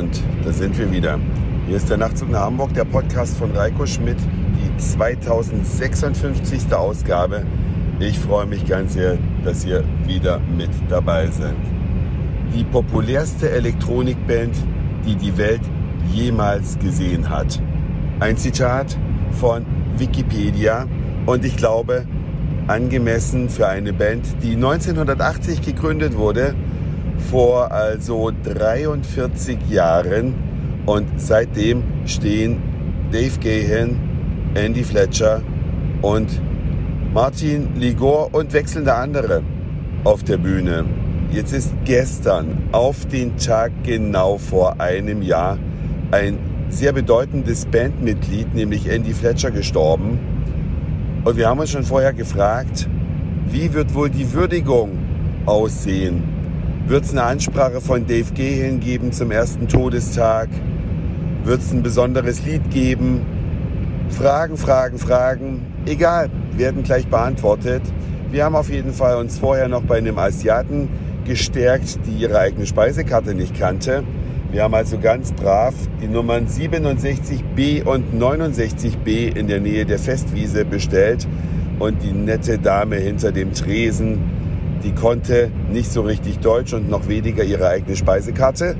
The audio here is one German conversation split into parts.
Und da sind wir wieder. Hier ist der Nachtzug nach Hamburg, der Podcast von Reiko Schmidt, die 2056. Ausgabe. Ich freue mich ganz sehr, dass ihr wieder mit dabei seid. Die populärste Elektronikband, die die Welt jemals gesehen hat. Ein Zitat von Wikipedia und ich glaube, angemessen für eine Band, die 1980 gegründet wurde, vor also 43 Jahren und seitdem stehen Dave Gahan, Andy Fletcher und Martin Ligor und wechselnde andere auf der Bühne. Jetzt ist gestern auf den Tag genau vor einem Jahr ein sehr bedeutendes Bandmitglied, nämlich Andy Fletcher, gestorben. Und wir haben uns schon vorher gefragt, wie wird wohl die Würdigung aussehen? Wird es eine Ansprache von Dave Gahan geben zum ersten Todestag? Wird es ein besonderes Lied geben? Fragen, Fragen, Fragen. Egal, werden gleich beantwortet. Wir haben auf jeden Fall uns vorher noch bei einem Asiaten gestärkt, die ihre eigene Speisekarte nicht kannte. Wir haben also ganz brav die Nummern 67b und 69b in der Nähe der Festwiese bestellt. Und die nette Dame hinter dem Tresen, die konnte nicht so richtig Deutsch und noch weniger ihre eigene Speisekarte.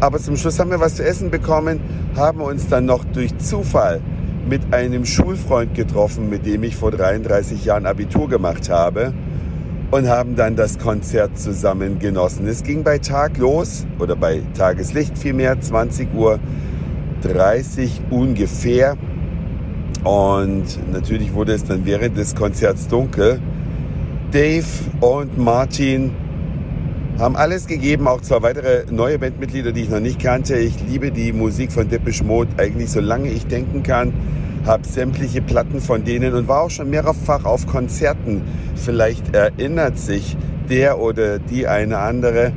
Aber zum Schluss haben wir was zu essen bekommen, haben uns dann noch durch Zufall mit einem Schulfreund getroffen, mit dem ich vor 33 Jahren Abitur gemacht habe und haben dann das Konzert zusammen genossen. Es ging bei Tag los oder bei Tageslicht vielmehr, 20 Uhr 30 ungefähr. Und natürlich wurde es dann während des Konzerts dunkel. Dave und Martin haben alles gegeben, auch zwei weitere neue Bandmitglieder, die ich noch nicht kannte. Ich liebe die Musik von Depeche Mode eigentlich solange ich denken kann habe sämtliche Platten von denen und war auch schon mehrfach auf Konzerten. Vielleicht erinnert sich der oder die eine andere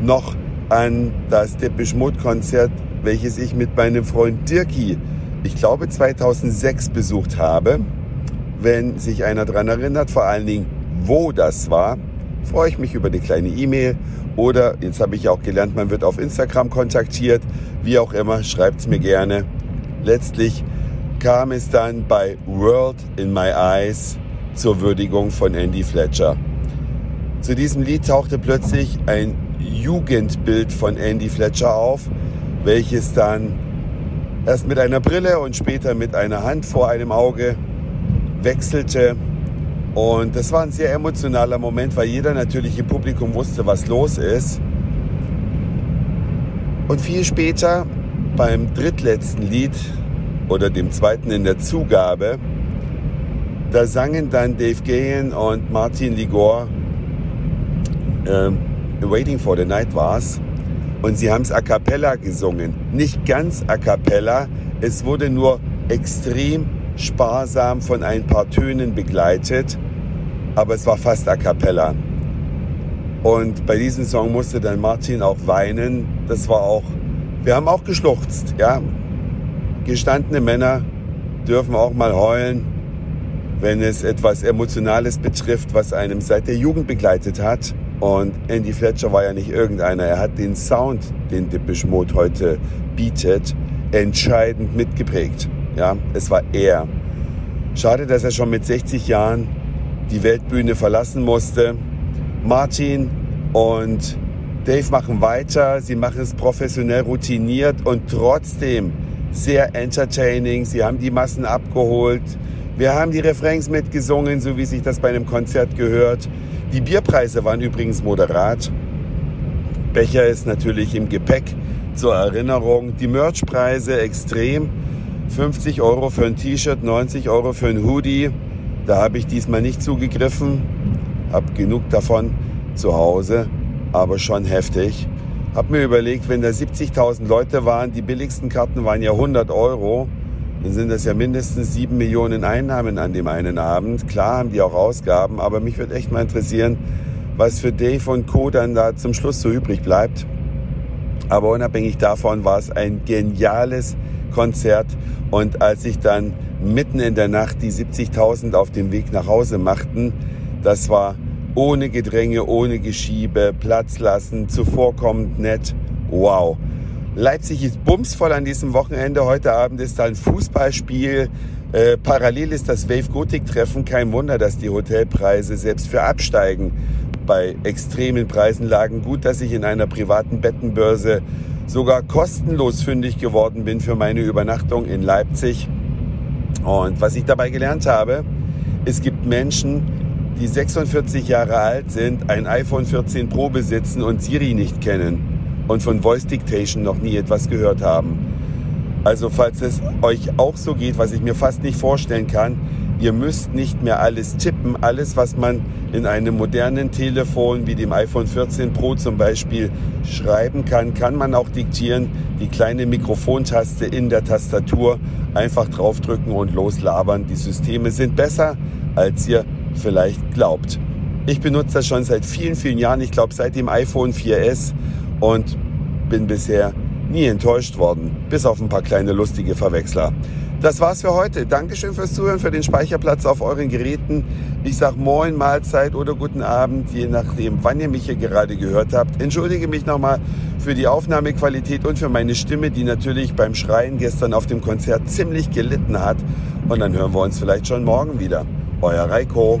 noch an das Depeche Mode Konzert, welches ich mit meinem Freund Dirki, ich glaube 2006 besucht habe. Wenn sich einer daran erinnert, vor allen Dingen, wo das war, freue ich mich über eine kleine E-Mail oder jetzt habe ich auch gelernt, man wird auf Instagram kontaktiert. Wie auch immer, schreibt es mir gerne. Letztlich kam es dann bei World in My Eyes zur Würdigung von Andy Fletcher. Zu diesem Lied tauchte plötzlich ein Jugendbild von Andy Fletcher auf, welches dann erst mit einer Brille und später mit einer Hand vor einem Auge wechselte. Und das war ein sehr emotionaler Moment, weil jeder natürlich im Publikum wusste, was los ist. Und viel später, beim drittletzten Lied, oder dem zweiten in der Zugabe, da sangen dann Dave Gahan und Martin Ligor äh, Waiting for the Night war's. Und sie haben es a cappella gesungen. Nicht ganz a cappella, es wurde nur extrem sparsam von ein paar Tönen begleitet, aber es war fast a cappella. Und bei diesem Song musste dann Martin auch weinen. Das war auch, wir haben auch geschluchzt, ja gestandene Männer dürfen auch mal heulen, wenn es etwas Emotionales betrifft, was einem seit der Jugend begleitet hat. Und Andy Fletcher war ja nicht irgendeiner. Er hat den Sound, den Depeche Mode heute bietet, entscheidend mitgeprägt. Ja, es war er. Schade, dass er schon mit 60 Jahren die Weltbühne verlassen musste. Martin und Dave machen weiter. Sie machen es professionell routiniert und trotzdem sehr entertaining. Sie haben die Massen abgeholt. Wir haben die Refrains mitgesungen, so wie sich das bei einem Konzert gehört. Die Bierpreise waren übrigens moderat. Becher ist natürlich im Gepäck zur Erinnerung. Die Merchpreise extrem. 50 Euro für ein T-Shirt, 90 Euro für ein Hoodie. Da habe ich diesmal nicht zugegriffen. Hab genug davon zu Hause, aber schon heftig. Hab mir überlegt, wenn da 70.000 Leute waren, die billigsten Karten waren ja 100 Euro, dann sind das ja mindestens 7 Millionen Einnahmen an dem einen Abend. Klar haben die auch Ausgaben, aber mich würde echt mal interessieren, was für Dave und Co. dann da zum Schluss so übrig bleibt. Aber unabhängig davon war es ein geniales Konzert und als sich dann mitten in der Nacht die 70.000 auf dem Weg nach Hause machten, das war ohne Gedränge, ohne Geschiebe, Platz lassen, zuvorkommend nett. Wow. Leipzig ist bumsvoll an diesem Wochenende. Heute Abend ist da ein Fußballspiel. Äh, parallel ist das Wave Gothic Treffen. Kein Wunder, dass die Hotelpreise selbst für Absteigen bei extremen Preisen lagen. Gut, dass ich in einer privaten Bettenbörse sogar kostenlos fündig geworden bin für meine Übernachtung in Leipzig. Und was ich dabei gelernt habe, es gibt Menschen, die 46 Jahre alt sind, ein iPhone 14 Pro besitzen und Siri nicht kennen und von Voice Dictation noch nie etwas gehört haben. Also falls es euch auch so geht, was ich mir fast nicht vorstellen kann, ihr müsst nicht mehr alles tippen. Alles, was man in einem modernen Telefon wie dem iPhone 14 Pro zum Beispiel schreiben kann, kann man auch diktieren. Die kleine Mikrofontaste in der Tastatur einfach draufdrücken und loslabern. Die Systeme sind besser, als ihr vielleicht glaubt. Ich benutze das schon seit vielen, vielen Jahren. Ich glaube seit dem iPhone 4S und bin bisher nie enttäuscht worden, bis auf ein paar kleine lustige Verwechsler. Das war's für heute. Dankeschön fürs Zuhören, für den Speicherplatz auf euren Geräten. Ich sag Moin, Mahlzeit oder guten Abend, je nachdem, wann ihr mich hier gerade gehört habt. Entschuldige mich nochmal für die Aufnahmequalität und für meine Stimme, die natürlich beim Schreien gestern auf dem Konzert ziemlich gelitten hat. Und dann hören wir uns vielleicht schon morgen wieder. Euer Reiko.